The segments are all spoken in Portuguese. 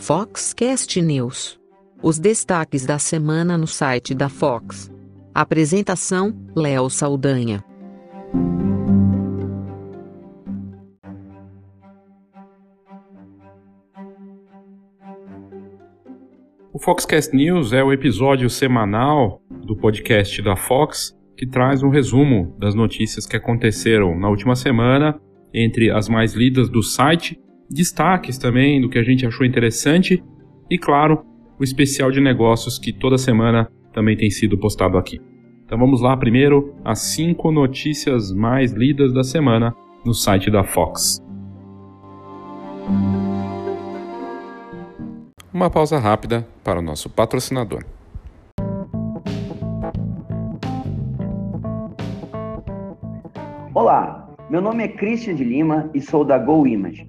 Foxcast News. Os destaques da semana no site da Fox. Apresentação: Léo Saldanha. O Foxcast News é o episódio semanal do podcast da Fox que traz um resumo das notícias que aconteceram na última semana, entre as mais lidas do site, destaques também do que a gente achou interessante e, claro, o especial de negócios que toda semana também tem sido postado aqui. Então vamos lá primeiro as cinco notícias mais lidas da semana no site da Fox. Uma pausa rápida para o nosso patrocinador. Olá, meu nome é Christian de Lima e sou da Go Image.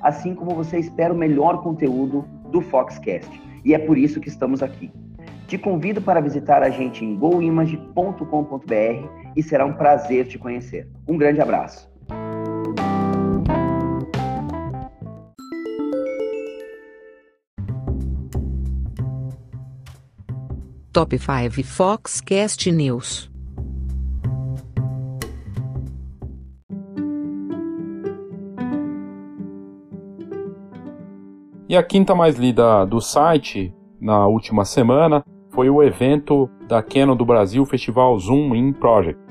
assim como você espera o melhor conteúdo do Foxcast. E é por isso que estamos aqui. Te convido para visitar a gente em goimage.com.br e será um prazer te conhecer. Um grande abraço. Top 5 Foxcast News. E a quinta mais lida do site na última semana foi o evento da Canon do Brasil, Festival Zoom In Project.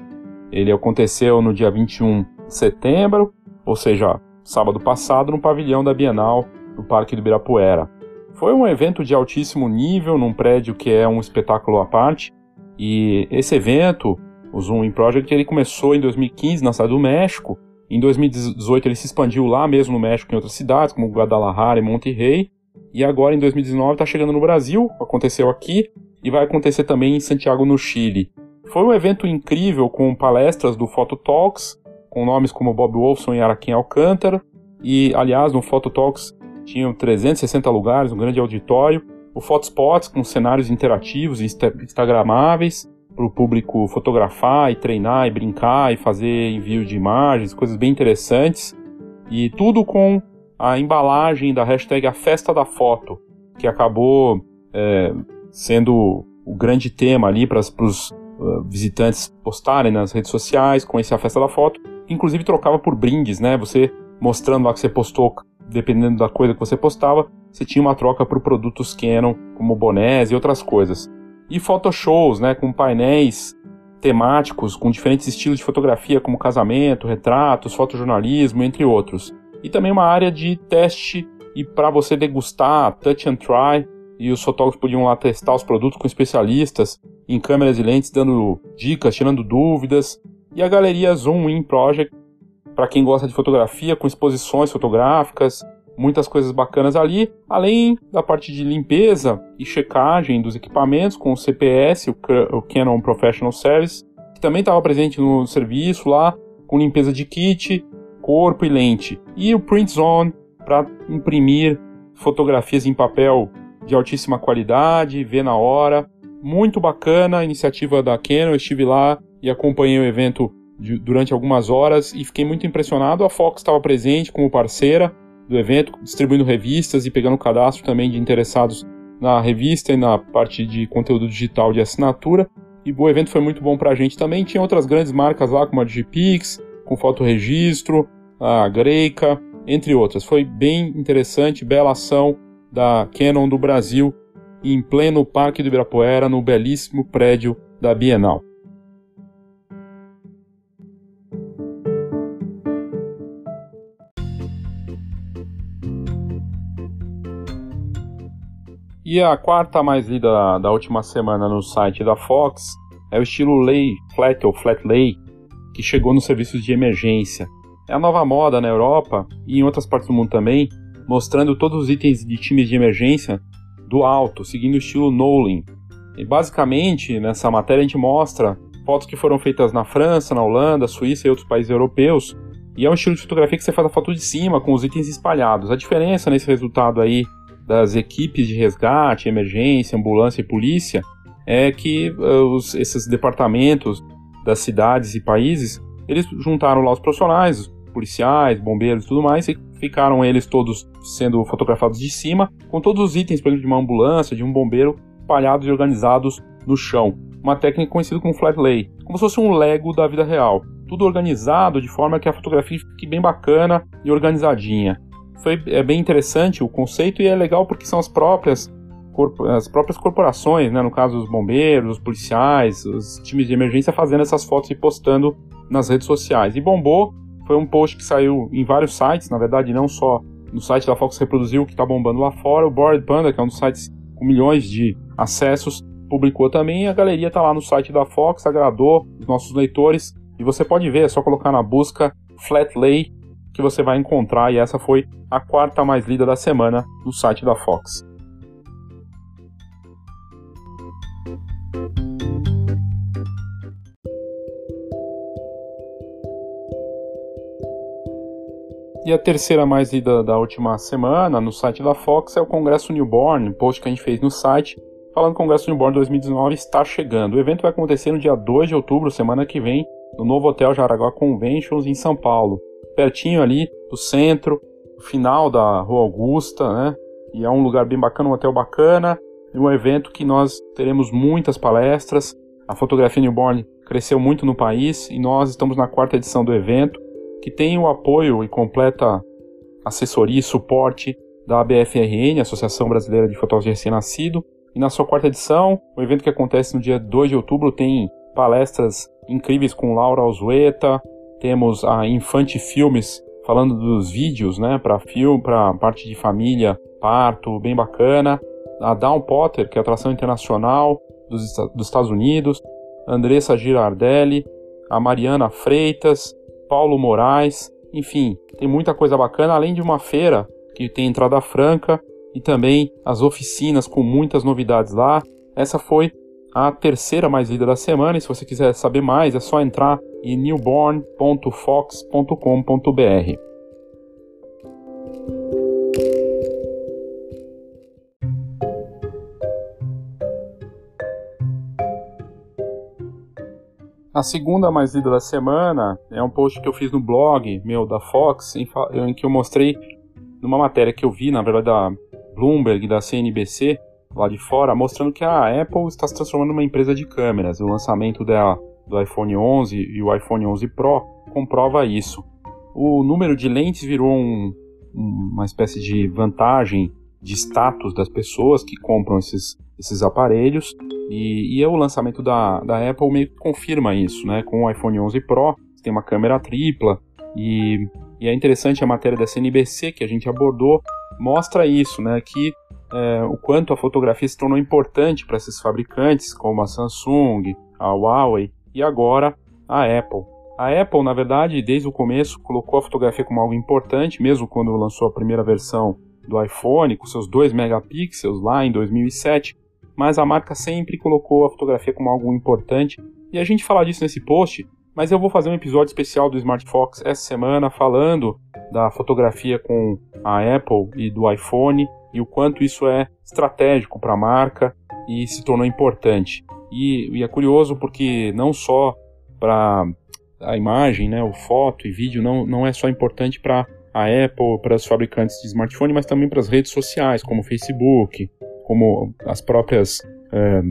Ele aconteceu no dia 21 de setembro, ou seja, sábado passado, no pavilhão da Bienal do Parque do Ibirapuera. Foi um evento de altíssimo nível, num prédio que é um espetáculo à parte, e esse evento, o Zoom In Project, ele começou em 2015 na cidade do México, em 2018 ele se expandiu lá mesmo no México em outras cidades, como Guadalajara e Monterrey. E agora em 2019 está chegando no Brasil, aconteceu aqui e vai acontecer também em Santiago, no Chile. Foi um evento incrível com palestras do Photo Talks, com nomes como Bob Wolfson e Araquém Alcântara. E, aliás, no Photo Talks tinham 360 lugares, um grande auditório. O Photospots com cenários interativos e instagramáveis para o público fotografar e treinar e brincar e fazer envio de imagens, coisas bem interessantes. E tudo com a embalagem da hashtag A Festa da Foto, que acabou é, sendo o grande tema ali para os uh, visitantes postarem nas redes sociais, conhecer a Festa da Foto. Inclusive trocava por brindes, né? Você mostrando lá que você postou, dependendo da coisa que você postava, você tinha uma troca por produtos Canon, como bonés e outras coisas e photoshows, né, com painéis temáticos com diferentes estilos de fotografia, como casamento, retratos, fotojornalismo, entre outros. E também uma área de teste e para você degustar, touch and try, e os fotógrafos podiam lá testar os produtos com especialistas em câmeras e lentes, dando dicas, tirando dúvidas. E a galeria Zoom In Project, para quem gosta de fotografia, com exposições fotográficas, muitas coisas bacanas ali, além da parte de limpeza e checagem dos equipamentos com o CPS, o Canon Professional Service, que também estava presente no serviço lá, com limpeza de kit, corpo e lente. E o Print Zone para imprimir fotografias em papel de altíssima qualidade, ver na hora. Muito bacana a iniciativa da Canon, eu estive lá e acompanhei o evento durante algumas horas e fiquei muito impressionado. A Fox estava presente como parceira, do evento, distribuindo revistas e pegando cadastro também de interessados na revista e na parte de conteúdo digital de assinatura. E o evento foi muito bom para a gente também. Tinha outras grandes marcas lá, como a Digipix, com fotoregistro, a Greica, entre outras. Foi bem interessante, bela ação da Canon do Brasil em pleno Parque do Ibirapuera, no belíssimo prédio da Bienal. E a quarta mais lida da, última semana no site da Fox é o estilo lay flat ou flat lay, que chegou nos serviços de emergência. É a nova moda na Europa e em outras partes do mundo também, mostrando todos os itens de times de emergência do alto, seguindo o estilo Nolan. E basicamente, nessa matéria a gente mostra fotos que foram feitas na França, na Holanda, Suíça e outros países europeus. E é um estilo de fotografia que você faz a foto de cima, com os itens espalhados. A diferença nesse resultado aí das equipes de resgate, emergência, ambulância e polícia é que uh, os, esses departamentos das cidades e países, eles juntaram lá os profissionais, os policiais, bombeiros e tudo mais, e ficaram eles todos sendo fotografados de cima, com todos os itens, por exemplo, de uma ambulância, de um bombeiro, espalhados e organizados no chão. Uma técnica conhecida como flat lay, como se fosse um Lego da vida real. Tudo organizado de forma que a fotografia fique bem bacana e organizadinha. Foi é bem interessante o conceito e é legal porque são as próprias as próprias corporações, né, no caso os bombeiros, os policiais, os times de emergência fazendo essas fotos e postando nas redes sociais. E bombou, foi um post que saiu em vários sites, na verdade não só no site da Fox reproduziu o que está bombando lá fora, o Bored Panda, que é um dos sites com milhões de acessos, publicou também, a galeria está lá no site da Fox, agradou os nossos leitores, e você pode ver, é só colocar na busca Flat Lay que você vai encontrar, e essa foi a quarta mais lida da semana no site da Fox. E a terceira mais lida da última semana no site da Fox é o Congresso Newborn, post que a gente fez no site, falando que o Congresso Newborn 2019 está chegando. O evento vai acontecer no dia 2 de outubro, semana que vem, no novo Hotel Jaraguá Conventions em São Paulo, pertinho ali do centro, final da Rua Augusta, né? E é um lugar bem bacana, um hotel bacana, e um evento que nós teremos muitas palestras. A fotografia newborn cresceu muito no país e nós estamos na quarta edição do evento que tem o apoio e completa assessoria e suporte da ABFRN, Associação Brasileira de Fotógrafos de Recém-Nascido. E na sua quarta edição, o evento que acontece no dia 2 de outubro tem palestras incríveis com Laura Alzueta, temos a Infante Filmes falando dos vídeos, né, para filme, para parte de família, parto, bem bacana. A Down Potter, que é atração internacional dos, dos Estados Unidos, Andressa Girardelli, a Mariana Freitas, Paulo Moraes, enfim, tem muita coisa bacana, além de uma feira que tem entrada franca e também as oficinas com muitas novidades lá. Essa foi a terceira mais lida da semana e se você quiser saber mais é só entrar em newborn.fox.com.br. A segunda mais lida da semana é um post que eu fiz no blog meu da Fox, em, em que eu mostrei numa matéria que eu vi, na verdade, da Bloomberg, da CNBC, lá de fora, mostrando que a Apple está se transformando numa empresa de câmeras. O lançamento da, do iPhone 11 e o iPhone 11 Pro comprova isso. O número de lentes virou um, uma espécie de vantagem de status das pessoas que compram esses, esses aparelhos e, e é o lançamento da, da Apple meio que confirma isso, né? Com o iPhone 11 Pro, tem uma câmera tripla e, e é interessante a matéria da CNBC que a gente abordou, mostra isso, né? Que é, o quanto a fotografia se tornou importante para esses fabricantes, como a Samsung, a Huawei e agora a Apple. A Apple, na verdade, desde o começo, colocou a fotografia como algo importante, mesmo quando lançou a primeira versão do iPhone, com seus 2 megapixels lá em 2007, mas a marca sempre colocou a fotografia como algo importante. E a gente fala disso nesse post, mas eu vou fazer um episódio especial do Smart Fox essa semana falando da fotografia com a Apple e do iPhone e o quanto isso é estratégico para a marca e se tornou importante. E, e, é curioso porque não só para a imagem, né, o foto e vídeo não, não é só importante para a Apple, para os fabricantes de smartphone, mas também para as redes sociais, como o Facebook, como as próprias é,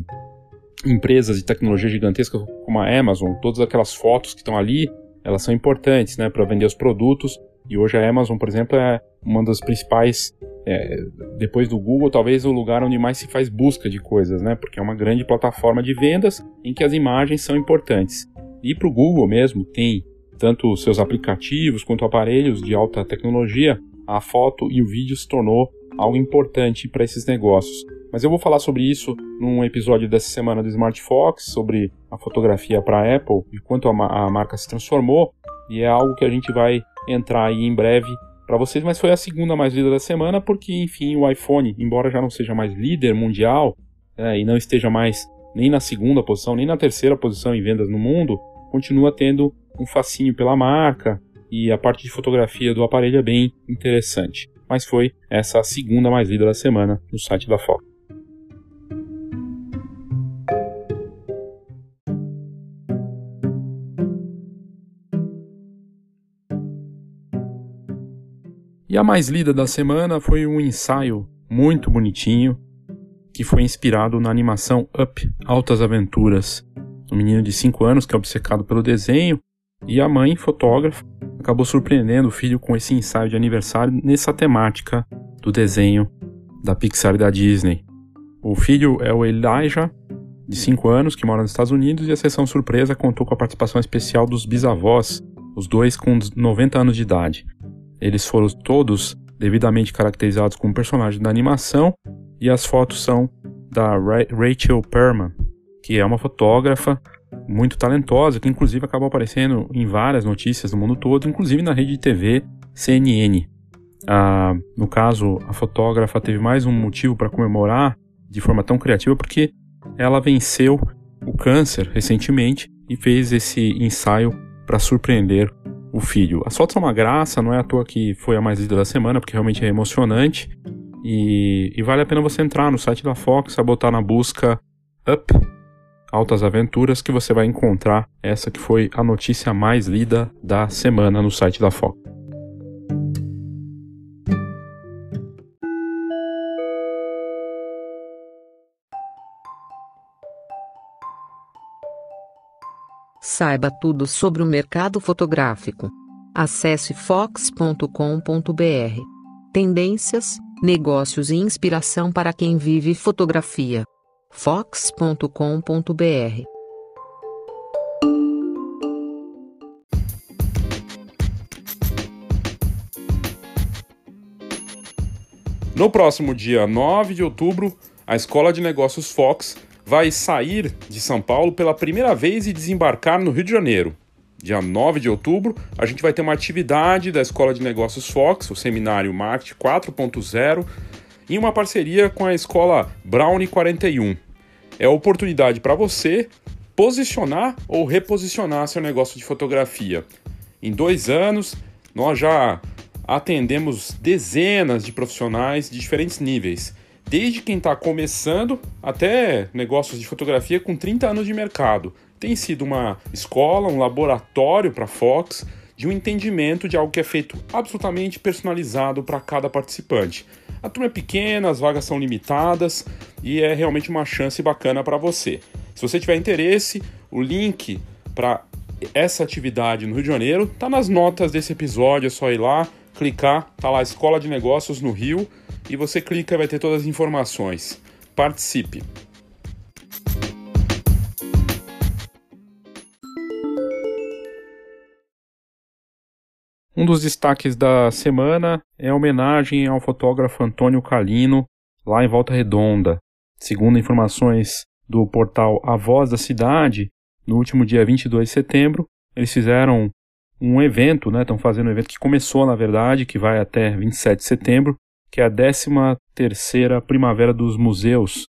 empresas de tecnologia gigantescas como a Amazon, todas aquelas fotos que estão ali, elas são importantes né, para vender os produtos. E hoje a Amazon, por exemplo, é uma das principais, é, depois do Google, talvez o lugar onde mais se faz busca de coisas, né? Porque é uma grande plataforma de vendas em que as imagens são importantes. E para o Google mesmo, tem tanto seus aplicativos quanto aparelhos de alta tecnologia, a foto e o vídeo se tornou algo importante para esses negócios. Mas eu vou falar sobre isso num episódio dessa semana do Smart Fox, sobre a fotografia para a Apple e quanto a, a, marca se transformou, e é algo que a gente vai entrar aí em breve para vocês, mas foi a segunda mais lida da semana porque, enfim, o iPhone, embora já não seja mais líder mundial é, e não esteja mais nem na segunda posição, nem na terceira posição em vendas no mundo, continua tendo um fascínio pela marca e a parte de fotografia do aparelho é bem interessante. Mas foi essa a segunda mais lida da semana no site da Fox. E a mais lida da semana foi um ensaio muito bonitinho que foi inspirado na animação Up Altas Aventuras. Um menino de 5 anos que é obcecado pelo desenho e a mãe, fotógrafa, acabou surpreendendo o filho com esse ensaio de aniversário nessa temática do desenho da Pixar e da Disney. O filho é o Elijah, de 5 anos, que mora nos Estados Unidos, e a sessão surpresa contou com a participação especial dos bisavós, os dois com 90 anos de idade. Eles foram todos devidamente caracterizados como personagens da animação e as fotos são da Rachel Perman, que é uma fotógrafa muito talentosa, que inclusive acabou aparecendo em várias notícias do mundo todo, inclusive na rede de TV CNN. Ah, no caso, a fotógrafa teve mais um motivo para comemorar de forma tão criativa porque ela venceu o câncer recentemente e fez esse ensaio para surpreender o filho. As fotos são uma graça, não é à toa que foi a mais lida da semana, porque realmente é emocionante. E, e vale a pena você entrar no site da Fox, botar na busca Up Altas Aventuras, que você vai encontrar essa que foi a notícia mais lida da semana no site da Fox. Saiba tudo sobre o mercado fotográfico. Acesse fox.com.br. Tendências, negócios e inspiração para quem vive fotografia. fox.com.br. No próximo dia 9 de outubro, a Escola de Negócios Fox vai sair de São Paulo pela primeira vez e desembarcar no Rio de Janeiro. Dia 9 de outubro, a gente vai ter uma atividade da Escola de Negócios Fox, o seminário Marketing 4.0, em uma parceria com a escola Brownie 41. É a oportunidade para você posicionar ou reposicionar seu negócio de fotografia. Em dois anos, nós já atendemos dezenas de profissionais de diferentes níveis desde quem está começando até negócios de fotografia com 30 anos de mercado. Tem sido uma escola, um laboratório para a Fox de um entendimento de algo que é feito absolutamente personalizado para cada participante. A turma é pequena, as vagas são limitadas e é realmente uma chance bacana para você. Se você tiver interesse, o link para essa atividade no Rio de Janeiro está nas notas desse episódio, é só ir lá, clicar, tá lá Escola de Negócios no Rio e você clica e vai ter todas as informações. Participe! Um dos destaques da semana é a homenagem ao fotógrafo Antônio Calino, lá em Volta Redonda. Segundo informações do portal A Voz da Cidade, no último dia 22 de setembro, eles fizeram um evento, né? Estão fazendo um evento que começou, na verdade, que vai até 27 de setembro, que é a 13 terceira Primavera dos Museus.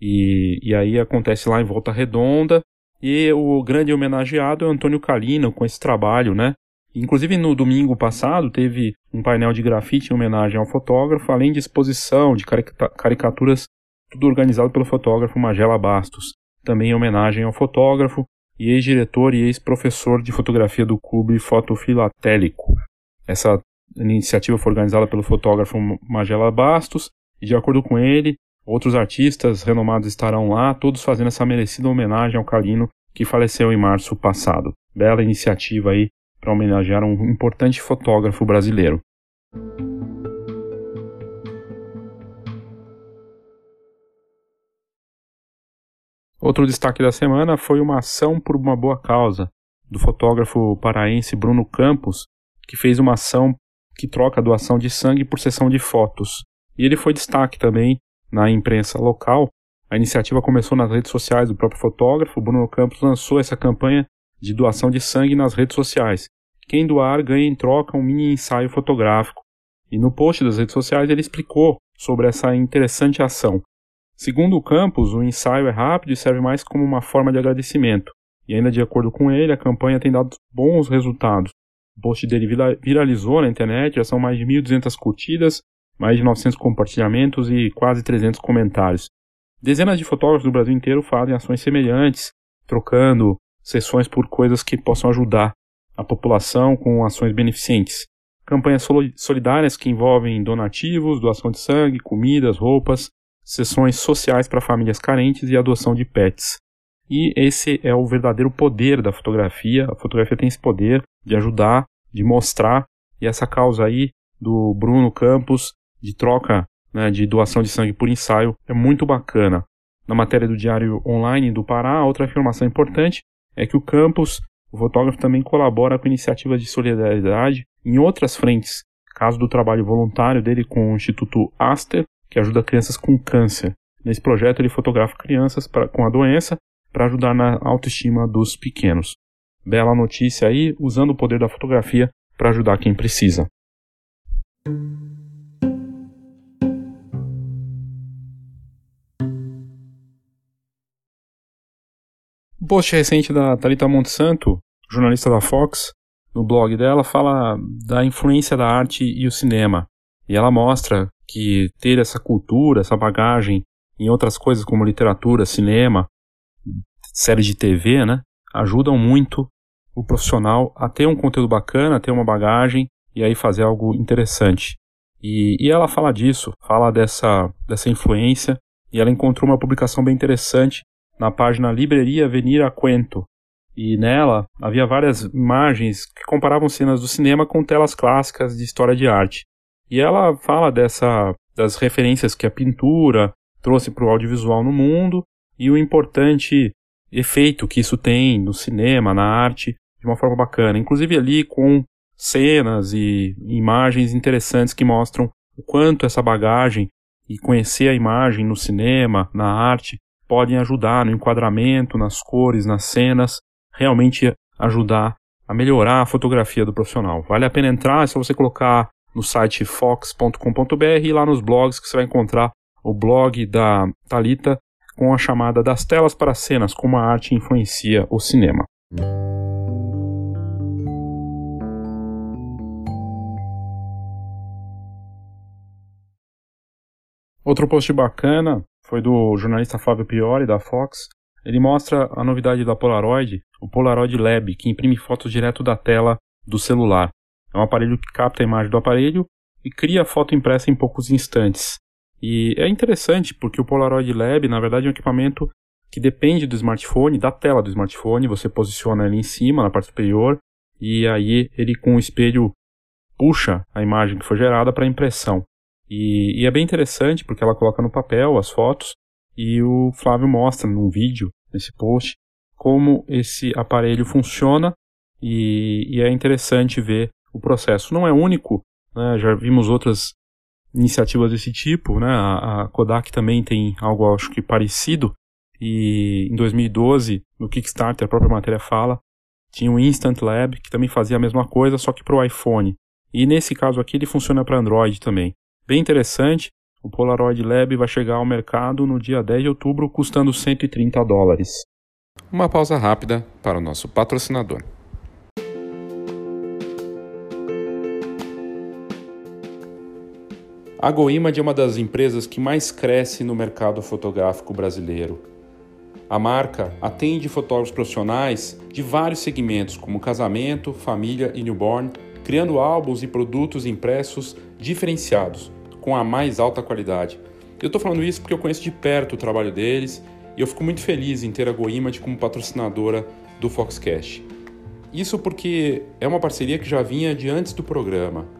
E, e aí acontece lá em Volta Redonda. E o grande homenageado é Antônio Calino com esse trabalho, né? Inclusive no domingo passado teve um painel de grafite em homenagem ao fotógrafo, além de exposição de caricaturas, tudo organizado pelo fotógrafo Magela Bastos. Também em homenagem ao fotógrafo e ex-diretor e ex-professor de fotografia do Clube Fotofilatélico. Essa a iniciativa foi organizada pelo fotógrafo Magela Bastos, e de acordo com ele, outros artistas renomados estarão lá, todos fazendo essa merecida homenagem ao Calino, que faleceu em março passado. Bela iniciativa aí para homenagear um importante fotógrafo brasileiro. Outro destaque da semana foi uma ação por uma boa causa do fotógrafo paraense Bruno Campos, que fez uma ação que troca doação de sangue por sessão de fotos. E ele foi destaque também na imprensa local. A iniciativa começou nas redes sociais do próprio fotógrafo. Bruno Campos lançou essa campanha de doação de sangue nas redes sociais. Quem doar ganha em troca um mini ensaio fotográfico E no post das redes sociais ele explicou sobre essa interessante ação. Segundo o Campos, o ensaio é rápido e serve mais como uma forma de agradecimento. E ainda de acordo com ele, a campanha tem dado bons resultados. O post dele viralizou na internet, já são mais de 1.200 curtidas, mais de 900 compartilhamentos e quase 300 comentários. Dezenas de fotógrafos do Brasil inteiro fazem ações semelhantes, trocando sessões por coisas que possam ajudar a população com ações beneficentes. Campanhas solidárias que envolvem donativos, doação de sangue, comidas, roupas, sessões sociais para famílias carentes e adoção de pets. E esse é o verdadeiro poder da fotografia. A fotografia tem esse poder de ajudar, de mostrar, e essa causa aí do Bruno Campos de troca né, de doação de sangue por ensaio é muito bacana. Na matéria do Diário Online do Pará, outra afirmação importante é que o campus, o fotógrafo também colabora com iniciativas de solidariedade em outras frentes, caso do trabalho voluntário dele com o Instituto Aster, que ajuda crianças com câncer. Nesse projeto ele fotografa crianças pra, com a doença para ajudar na autoestima dos pequenos. Bela notícia aí, usando o poder da fotografia para ajudar quem precisa. post recente da Thalita Monsanto, jornalista da Fox, no blog dela, fala da influência da arte e o cinema. E ela mostra que ter essa cultura, essa bagagem em outras coisas como literatura, cinema, séries de TV, né, ajudam muito o profissional a ter um conteúdo bacana, a ter uma bagagem e aí fazer algo interessante. E, e ela fala disso, fala dessa, dessa influência, e ela encontrou uma publicação bem interessante na página Livraria Venir a Cuento. E nela havia várias imagens que comparavam cenas do cinema com telas clássicas de história de arte. E ela fala dessa, das referências que a pintura trouxe para o audiovisual no mundo e o importante efeito que isso tem no cinema, na arte, de uma forma bacana. Inclusive ali com cenas e imagens interessantes que mostram o quanto essa bagagem e conhecer a imagem no cinema, na arte, podem ajudar no enquadramento, nas cores, nas cenas, realmente ajudar a melhorar a fotografia do profissional. Vale a pena entrar, é só você colocar no site fox.com.br e lá nos blogs que você vai encontrar o blog da Talita com a chamada das telas para cenas, como a arte influencia o cinema. Outro post bacana foi do jornalista Fábio Piori, da Fox. Ele mostra a novidade da Polaroid, o Polaroid Lab, que imprime fotos direto da tela do celular. É um aparelho que capta a imagem do aparelho e cria a foto impressa em poucos instantes. E é interessante porque o Polaroid Lab, na verdade, é um equipamento que depende do smartphone, da tela do smartphone. Você posiciona ele em cima, na parte superior, e aí ele com o espelho puxa a imagem que foi gerada para impressão. E, e, é bem interessante porque ela coloca no papel as fotos e o Flávio mostra num vídeo, nesse post, como esse aparelho funciona e, e é interessante ver o processo. Não é único, né, já vimos outras iniciativas desse tipo, né, a, a Kodak também tem algo acho que parecido e em 2012 no Kickstarter a própria matéria fala tinha o Instant Lab que também fazia a mesma coisa só que para o iPhone e nesse caso aqui ele funciona para Android também bem interessante. O Polaroid Lab vai chegar ao mercado no dia 10 de outubro, custando 130 dólares. Uma pausa rápida para o nosso patrocinador. A GoImage é uma das empresas que mais cresce no mercado fotográfico brasileiro. A marca atende fotógrafos profissionais de vários segmentos, como casamento, família e newborn, criando álbuns e produtos impressos diferenciados com a mais alta qualidade. Eu estou falando isso porque eu conheço de perto o trabalho deles e eu fico muito feliz em ter a GoImage como patrocinadora do Foxcast. Isso porque é uma parceria que já vinha de antes do programa.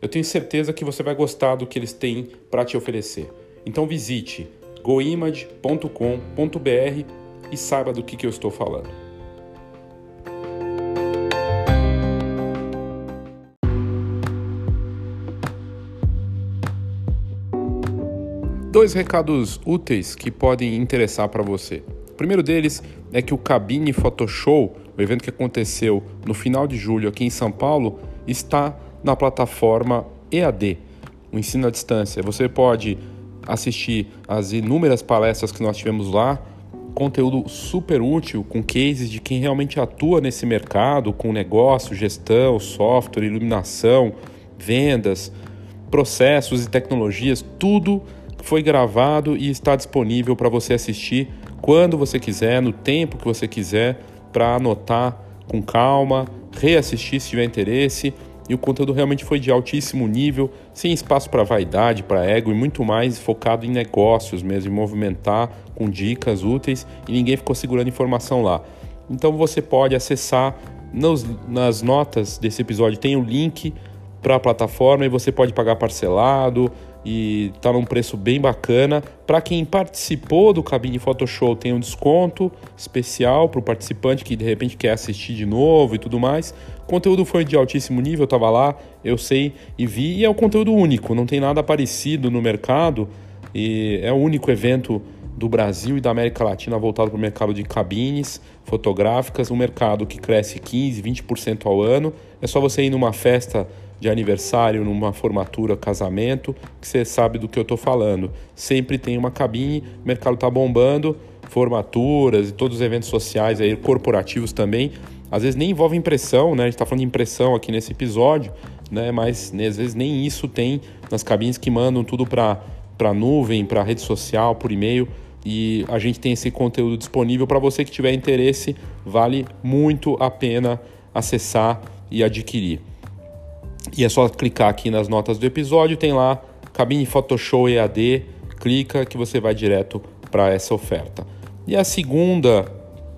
Eu tenho certeza que você vai gostar do que eles têm para te oferecer. Então visite goimage.com.br e saiba do que, que eu estou falando. Dois recados úteis que podem interessar para você. O primeiro deles é que o Cabine Photoshow, o evento que aconteceu no final de julho aqui em São Paulo, está na plataforma EAD, o ensino à distância. Você pode assistir as inúmeras palestras que nós tivemos lá, conteúdo super útil com cases de quem realmente atua nesse mercado, com negócio, gestão, software, iluminação, vendas, processos e tecnologias, tudo foi gravado e está disponível para você assistir quando você quiser, no tempo que você quiser, para anotar com calma, reassistir se tiver interesse e o conteúdo realmente foi de altíssimo nível, sem espaço para vaidade, para ego e muito mais focado em negócios mesmo, em movimentar com dicas úteis e ninguém ficou segurando informação lá. Então você pode acessar nos, nas notas desse episódio tem o link para a plataforma e você pode pagar parcelado, e tá num preço bem bacana. Para quem participou do Cabine Photoshop, tem um desconto especial para o participante que de repente quer assistir de novo e tudo mais. O conteúdo foi de altíssimo nível, eu tava lá, eu sei e vi, e é um conteúdo único, não tem nada parecido no mercado. E é o único evento do Brasil e da América Latina voltado para o mercado de cabines fotográficas, um mercado que cresce 15, 20% ao ano. É só você ir numa festa de aniversário, numa formatura, casamento, que você sabe do que eu estou falando. Sempre tem uma cabine, o mercado está bombando, formaturas e todos os eventos sociais aí, corporativos também. Às vezes nem envolve impressão, né? A gente está falando de impressão aqui nesse episódio, né? Mas né, às vezes nem isso tem nas cabines que mandam tudo para para nuvem, para rede social, por e-mail. E a gente tem esse conteúdo disponível para você que tiver interesse, vale muito a pena acessar e adquirir. E é só clicar aqui nas notas do episódio, tem lá Cabine Photoshop EAD, clica que você vai direto para essa oferta. E a segunda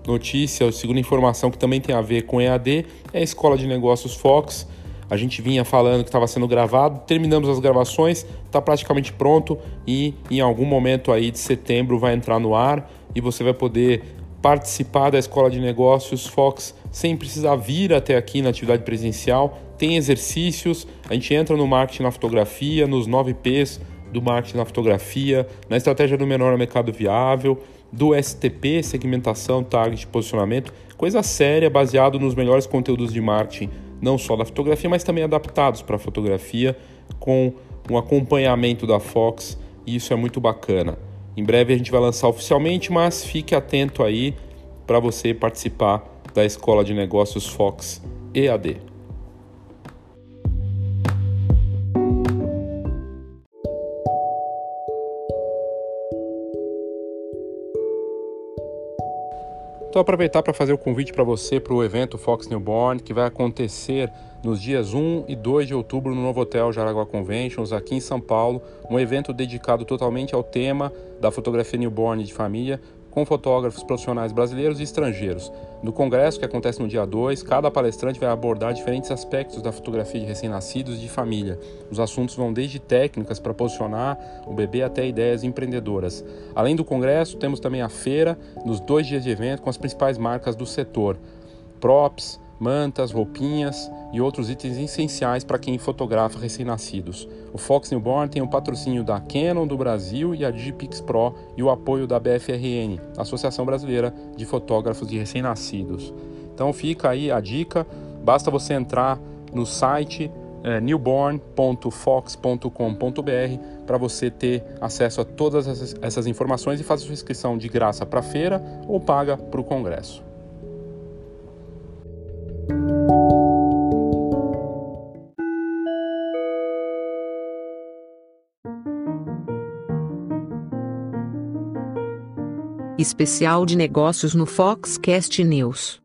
notícia, a segunda informação que também tem a ver com EAD é a Escola de Negócios Fox. A gente vinha falando que estava sendo gravado, terminamos as gravações, está praticamente pronto e em algum momento aí de setembro vai entrar no ar e você vai poder participar da Escola de Negócios Fox sem precisar vir até aqui na atividade presencial. Tem exercícios, a gente entra no marketing na fotografia, nos 9 P's do marketing na fotografia, na estratégia do menor mercado viável, do STP, segmentação, target, posicionamento, coisa séria, baseado nos melhores conteúdos de marketing, não só da fotografia, mas também adaptados para a fotografia, com um acompanhamento da Fox, e isso é muito bacana. Em breve a gente vai lançar oficialmente, mas fique atento aí para você participar da Escola de Negócios Fox EAD. Então aproveitar para fazer o convite para você para o evento Fox Newborn, que vai acontecer nos dias 1 e 2 de outubro no novo hotel Jaraguá Conventions, aqui em São Paulo, um evento dedicado totalmente ao tema da fotografia newborn de família, com fotógrafos profissionais brasileiros e estrangeiros. No congresso, que acontece no dia 2, cada palestrante vai abordar diferentes aspectos da fotografia de recém-nascidos e de família. Os assuntos vão desde técnicas para posicionar o bebê até ideias empreendedoras. Além do congresso, temos também a feira, nos dois dias de evento, com as principais marcas do setor. Props, mantas, roupinhas e outros itens essenciais para quem fotografa recém-nascidos. O Fox Newborn tem o patrocínio da Canon do Brasil e a Digipix Pro e o apoio da BFRN, Associação Brasileira de Fotógrafos de Recém-Nascidos. Então fica aí a dica, basta você entrar no site é, newborn.fox.com.br para você ter acesso a todas essas, essas informações e fazer sua inscrição de graça para a feira ou paga para o congresso. Especial de negócios no Foxcast News.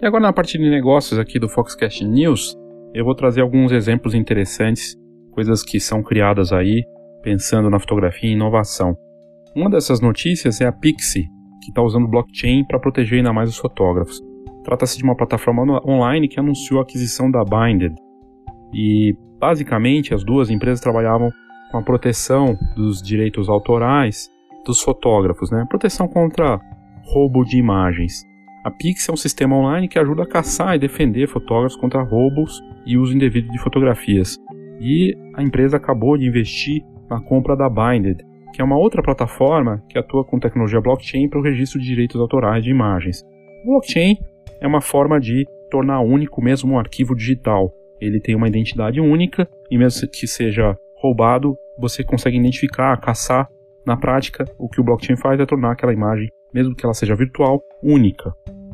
E agora na parte de negócios aqui do Foxcast News, eu vou trazer alguns exemplos interessantes, coisas que são criadas aí pensando na fotografia e inovação. Uma dessas notícias é a Pixie, que está usando blockchain para proteger ainda mais os fotógrafos. Trata-se de uma plataforma online que anunciou a aquisição da Binded. E basicamente as duas empresas trabalhavam com a proteção dos direitos autorais dos fotógrafos, né? Proteção contra roubo de imagens. A Pix é um sistema online que ajuda a caçar e defender fotógrafos contra roubos e uso indevido de fotografias. E a empresa acabou de investir na compra da Binded, que é uma outra plataforma que atua com tecnologia blockchain para o registro de direitos autorais de imagens. Blockchain é uma forma de tornar único mesmo um arquivo digital. Ele tem uma identidade única e mesmo que seja roubado, você consegue identificar, caçar. Na prática, o que o blockchain faz é tornar aquela imagem, mesmo que ela seja virtual, única.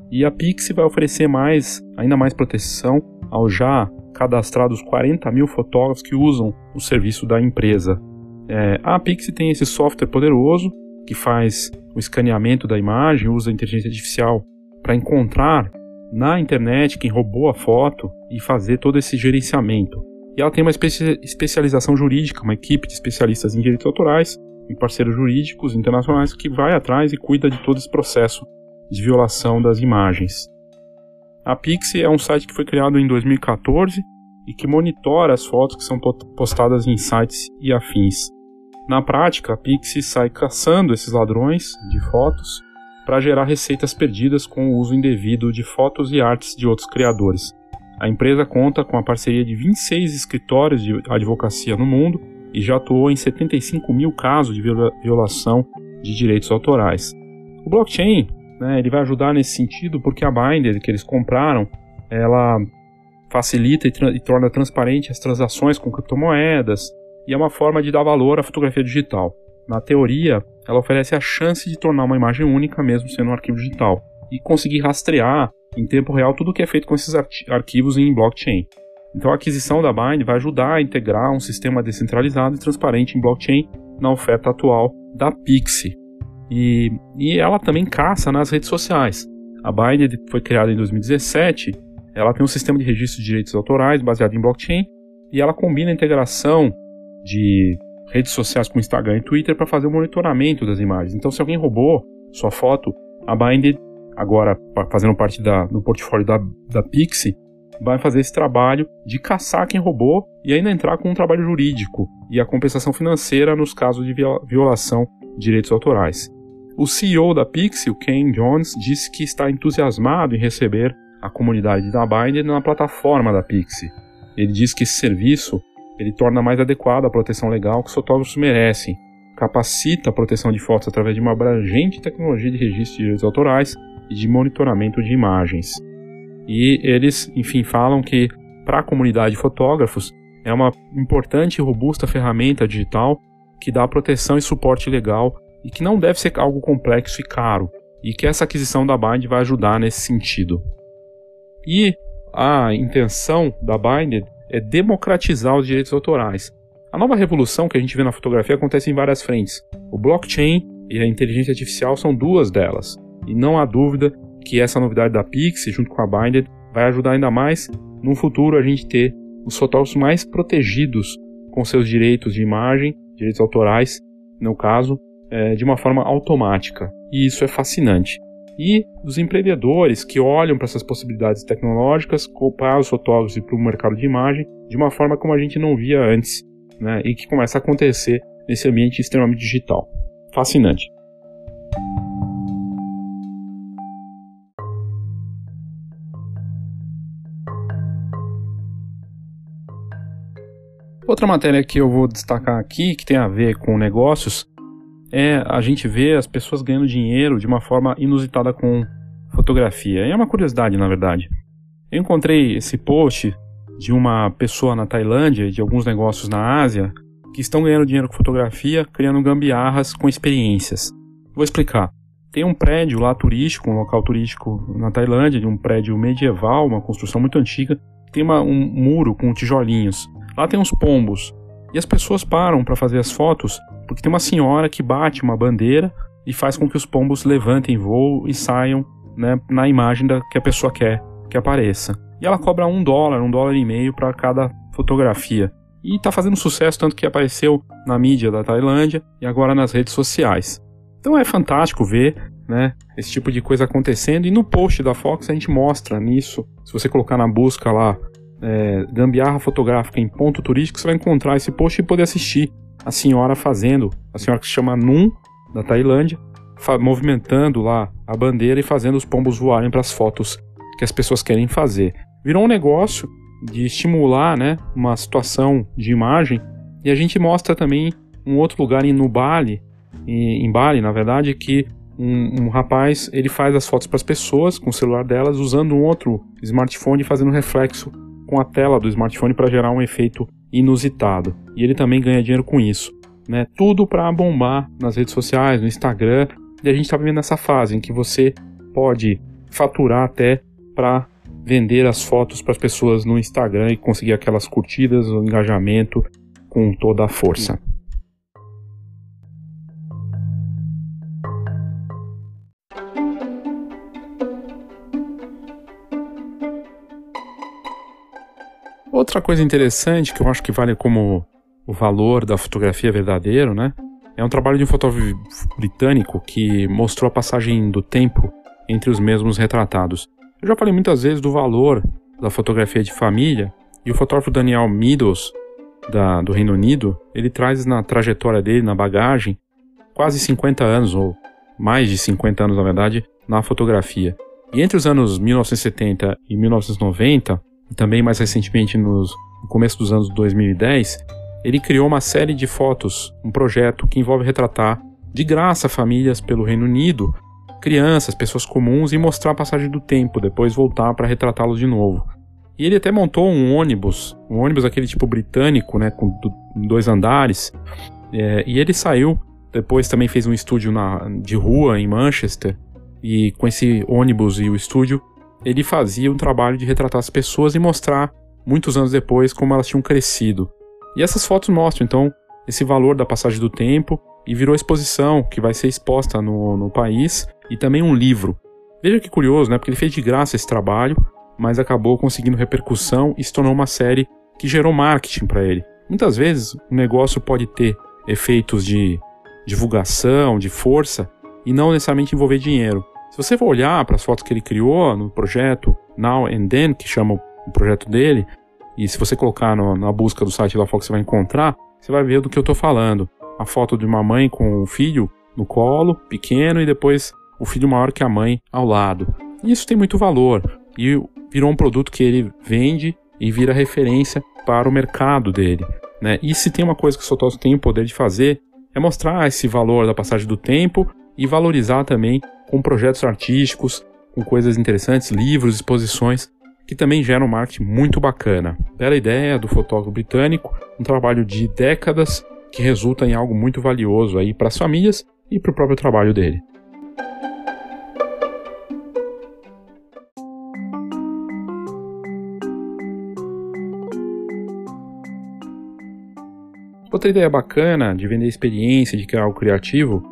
E a Pix vai oferecer mais, ainda mais proteção aos já cadastrados 40 mil fotógrafos que usam o serviço da empresa. É, a Pix tem esse software poderoso que faz o escaneamento da imagem, usa a inteligência artificial para encontrar na internet quem roubou a foto e fazer todo esse gerenciamento. E ela tem uma especialização jurídica, uma equipe de especialistas em direitos autorais e parceiros jurídicos internacionais que vai atrás e cuida de todo esse processo de violação das imagens. A Pixie é um site que foi criado em 2014 e que monitora as fotos que são postadas em sites e afins. Na prática, a Pixie sai caçando esses ladrões de fotos para gerar receitas perdidas com o uso indevido de fotos e artes de outros criadores. A empresa conta com a parceria de 26 escritórios de advocacia no mundo e já atuou em 75 mil casos de violação de direitos autorais. O blockchain né, ele vai ajudar nesse sentido porque a Binder que eles compraram ela facilita e, e torna transparente as transações com criptomoedas e é uma forma de dar valor à fotografia digital. Na teoria, ela oferece a chance de tornar uma imagem única, mesmo sendo um arquivo digital, e conseguir rastrear em tempo real tudo o que é feito com esses arquivos em blockchain. Então a aquisição da Bind vai ajudar a integrar um sistema descentralizado e transparente em blockchain na oferta atual da Pixie. E, e ela também caça nas redes sociais. A Bind foi criada em 2017, ela tem um sistema de registro de direitos autorais baseado em blockchain e ela combina a integração de redes sociais como Instagram e Twitter para fazer o monitoramento das imagens. Então, se alguém roubou sua foto, a Binded, agora fazendo parte da, do portfólio da, da Pixie, vai fazer esse trabalho de caçar quem roubou e ainda entrar com um trabalho jurídico e a compensação financeira nos casos de violação de direitos autorais. O CEO da Pixie, Ken Jones, disse que está entusiasmado em receber a comunidade da Binded na plataforma da Pixie. Ele diz que esse serviço ele torna mais adequada a proteção legal que os fotógrafos merecem, capacita a proteção de fotos através de uma abrangente tecnologia de registro de direitos autorais e de monitoramento de imagens. E eles, enfim, falam que para a comunidade de fotógrafos é uma importante e robusta ferramenta digital que dá proteção e suporte legal e que não deve ser algo complexo e caro, e que essa aquisição da Bind vai ajudar nesse sentido. E a intenção da Binded é democratizar os direitos autorais. A nova revolução que a gente vê na fotografia acontece em várias frentes. O blockchain e a inteligência artificial são duas delas. E não há dúvida que essa novidade da Pixie, junto com a Binded, vai ajudar ainda mais no futuro a gente ter os fotógrafos mais protegidos com seus direitos de imagem, direitos autorais, no caso, é, de uma forma automática. E isso é fascinante e dos empreendedores que olham para essas possibilidades tecnológicas para os fotógrafos e para o mercado de imagem de uma forma como a gente não via antes, né, e que começa a acontecer nesse ambiente extremamente digital. Fascinante. Outra matéria que eu vou destacar aqui, que tem a ver com negócios, é a gente vê as pessoas ganhando dinheiro de uma forma inusitada com fotografia. E é uma curiosidade, na verdade. Eu encontrei esse post de uma pessoa na Tailândia, de alguns negócios na Ásia, que estão ganhando dinheiro com fotografia, criando gambiarras com experiências. Vou explicar. Tem um prédio lá turístico, um local turístico na Tailândia, de um prédio medieval, uma construção muito antiga, tem uma, um muro com tijolinhos. Lá tem uns pombos. E as pessoas param para fazer as fotos porque tem uma senhora que bate uma bandeira e faz com que os pombos levantem voo e saiam né, na imagem da, que a pessoa quer que apareça. E ela cobra um dólar, um dólar e meio para cada fotografia. E está fazendo sucesso, tanto que apareceu na mídia da Tailândia e agora nas redes sociais. Então é fantástico ver né? Esse tipo de coisa acontecendo. E no post da Fox a gente mostra nisso. Se você colocar na busca lá, é, gambiarra fotográfica em ponto turístico, você vai encontrar esse post e poder assistir a senhora fazendo, a senhora que se chama Num, da Tailândia, movimentando lá a bandeira e fazendo os pombos voarem para as fotos que as pessoas querem fazer. Virou um negócio de estimular né, uma situação de imagem e a gente mostra também um outro lugar em, no Bali, em, Bali, na verdade, que um, um, rapaz ele faz as fotos para as pessoas com o celular delas usando um outro smartphone fazendo reflexo com a tela do smartphone para gerar um efeito inusitado. E ele também ganha dinheiro com isso. Né? Tudo para bombar nas redes sociais, no Instagram. E a gente está vivendo essa fase em que você pode faturar até para vender as fotos para as pessoas no Instagram e conseguir aquelas curtidas, o engajamento com toda a força. Outra coisa interessante que eu acho que vale como o valor da fotografia verdadeiro, né? É um trabalho de um fotógrafo britânico que mostrou a passagem do tempo entre os mesmos retratados. Eu já falei muitas vezes do valor da fotografia de família e o fotógrafo Daniel Meadows, da, do Reino Unido, ele traz na trajetória dele, na bagagem, quase 50 anos, ou mais de 50 anos na verdade, na fotografia. E entre os anos 1970 e 1990, e também mais recentemente nos, no começo dos anos 2010, ele criou uma série de fotos, um projeto que envolve retratar de graça famílias pelo Reino Unido, crianças, pessoas comuns e mostrar a passagem do tempo, depois voltar para retratá-los de novo. E ele até montou um ônibus, um ônibus aquele tipo britânico, né, com dois andares. É, e ele saiu, depois também fez um estúdio na, de rua em Manchester. E com esse ônibus e o estúdio, ele fazia um trabalho de retratar as pessoas e mostrar, muitos anos depois, como elas tinham crescido. E essas fotos mostram, então, esse valor da passagem do tempo e virou exposição que vai ser exposta no, no país e também um livro. Veja que curioso, né? Porque ele fez de graça esse trabalho, mas acabou conseguindo repercussão e se tornou uma série que gerou marketing para ele. Muitas vezes o negócio pode ter efeitos de divulgação, de força e não necessariamente envolver dinheiro. Se você for olhar para as fotos que ele criou no projeto Now and Then, que chama o projeto dele, e se você colocar no, na busca do site da Fox, você vai encontrar, você vai ver do que eu estou falando. A foto de uma mãe com o filho no colo, pequeno, e depois o filho maior que a mãe ao lado. E isso tem muito valor. E virou um produto que ele vende e vira referência para o mercado dele. Né? E se tem uma coisa que o Sotos tem o poder de fazer, é mostrar esse valor da passagem do tempo e valorizar também com projetos artísticos, com coisas interessantes, livros, exposições, que também geram um marketing muito bacana. Bela ideia do fotógrafo britânico, um trabalho de décadas que resulta em algo muito valioso aí para as famílias e para o próprio trabalho dele. Outra ideia bacana de vender experiência, de criar algo criativo,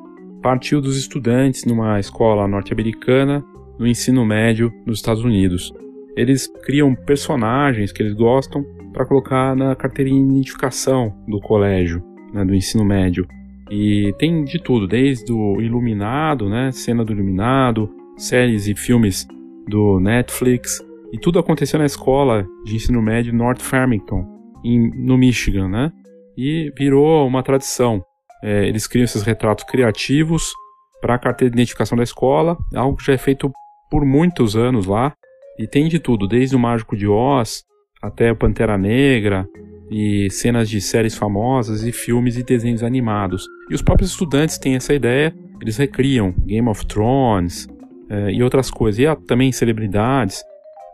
partiu dos estudantes numa escola norte-americana no ensino médio nos Estados Unidos. Eles criam personagens que eles gostam para colocar na carteirinha de identificação do colégio, né, do ensino médio. E tem de tudo, desde o Iluminado, né, cena do Iluminado, séries e filmes do Netflix, e tudo aconteceu na escola de ensino médio North Farmington, em, no Michigan, né? E virou uma tradição. É, eles criam esses retratos criativos para a carteira de identificação da escola, algo que já é feito por muitos anos lá. E tem de tudo, desde o Mágico de Oz até o Pantera Negra e cenas de séries famosas e filmes e desenhos animados. E os próprios estudantes têm essa ideia, eles recriam Game of Thrones é, e outras coisas, e há também celebridades.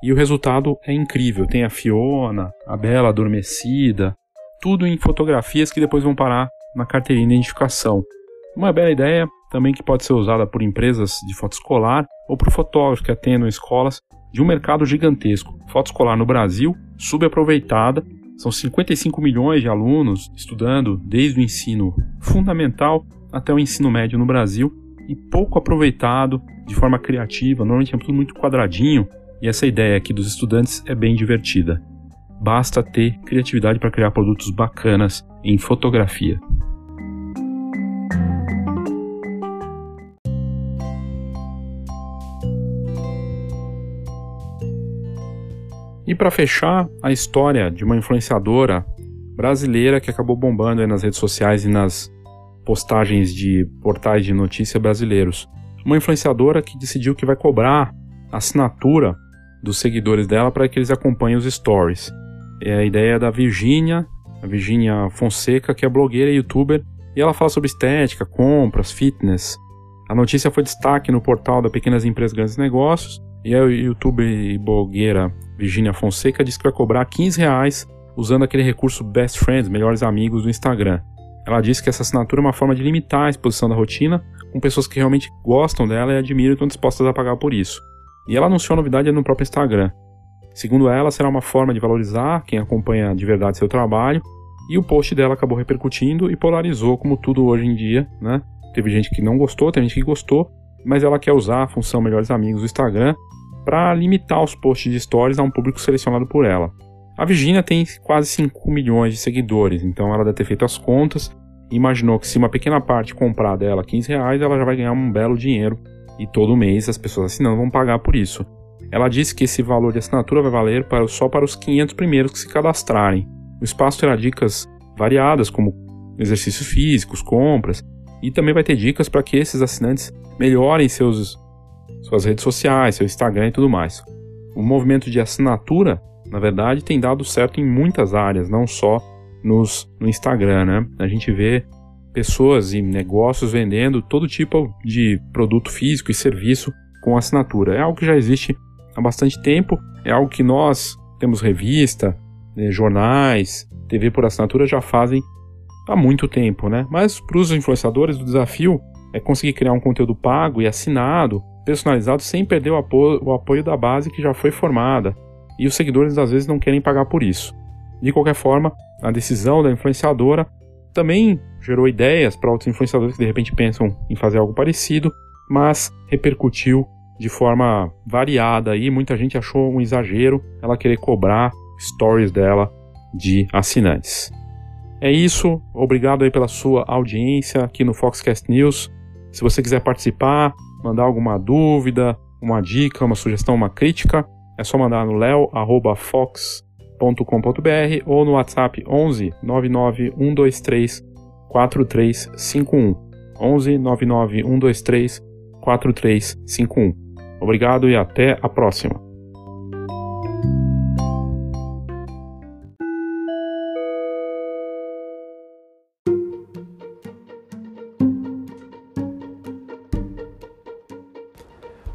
E o resultado é incrível. Tem a Fiona, a Bela Adormecida, tudo em fotografias que depois vão parar na carteirinha de identificação. Uma bela ideia também que pode ser usada por empresas de foto escolar ou por fotógrafos que atendam escolas de um mercado gigantesco. Foto escolar no Brasil, subaproveitada, são 55 milhões de alunos estudando desde o ensino fundamental até o ensino médio no Brasil e pouco aproveitado de forma criativa, normalmente é tudo muito quadradinho e essa ideia aqui dos estudantes é bem divertida. Basta ter criatividade para criar produtos bacanas em fotografia. E para fechar, a história de uma influenciadora brasileira que acabou bombando nas redes sociais e nas postagens de portais de notícia brasileiros. Uma influenciadora que decidiu que vai cobrar assinatura dos seguidores dela para que eles acompanhem os stories. É a ideia da Virgínia, a Virgínia Fonseca, que é blogueira e youtuber, e ela fala sobre estética, compras, fitness. A notícia foi destaque no portal da Pequenas Empresas Grandes Negócios, e a youtuber e blogueira Virgínia Fonseca disse que vai cobrar 15 reais usando aquele recurso Best Friends, melhores amigos do Instagram. Ela disse que essa assinatura é uma forma de limitar a exposição da rotina com pessoas que realmente gostam dela e admiram e estão dispostas a pagar por isso. E ela anunciou a novidade no próprio Instagram. Segundo ela, será uma forma de valorizar quem acompanha de verdade seu trabalho, e o post dela acabou repercutindo e polarizou, como tudo hoje em dia, né? Teve gente que não gostou, teve gente que gostou, mas ela quer usar a função Melhores Amigos do Instagram para limitar os posts de stories a um público selecionado por ela. A Virginia tem quase 5 milhões de seguidores, então ela deve ter feito as contas e imaginou que se uma pequena parte comprar dela 15 reais, ela já vai ganhar um belo dinheiro e todo mês as pessoas assinando vão pagar por isso. Ela disse que esse valor de assinatura vai valer para, só para os 500 primeiros que se cadastrarem. O espaço terá dicas variadas, como exercícios físicos, compras, e também vai ter dicas para que esses assinantes melhorem seus, suas redes sociais, seu Instagram e tudo mais. O movimento de assinatura na verdade, tem dado certo em muitas áreas, não só nos, no Instagram, né? A gente vê pessoas e negócios vendendo todo tipo de produto físico e serviço com assinatura. É algo que já existe há bastante tempo, é algo que nós temos revista, né, jornais, TV por assinatura já fazem há muito tempo, né? Mas para os influenciadores, o desafio é conseguir criar um conteúdo pago e assinado, personalizado, sem perder o apoio, o apoio da base que já foi formada e os seguidores às vezes não querem pagar por isso. De qualquer forma, a decisão da influenciadora também gerou ideias para outros influenciadores que de repente pensam em fazer algo parecido, mas repercutiu de forma variada e muita gente achou um exagero ela querer cobrar stories dela de assinantes. É isso, obrigado aí pela sua audiência aqui no Foxcast News. Se você quiser participar, mandar alguma dúvida, uma dica, uma sugestão, uma crítica, é só mandar no leo@fox.com.br ou no WhatsApp 11 99 123 4351. 11 99 123 4351. Obrigado e até a próxima.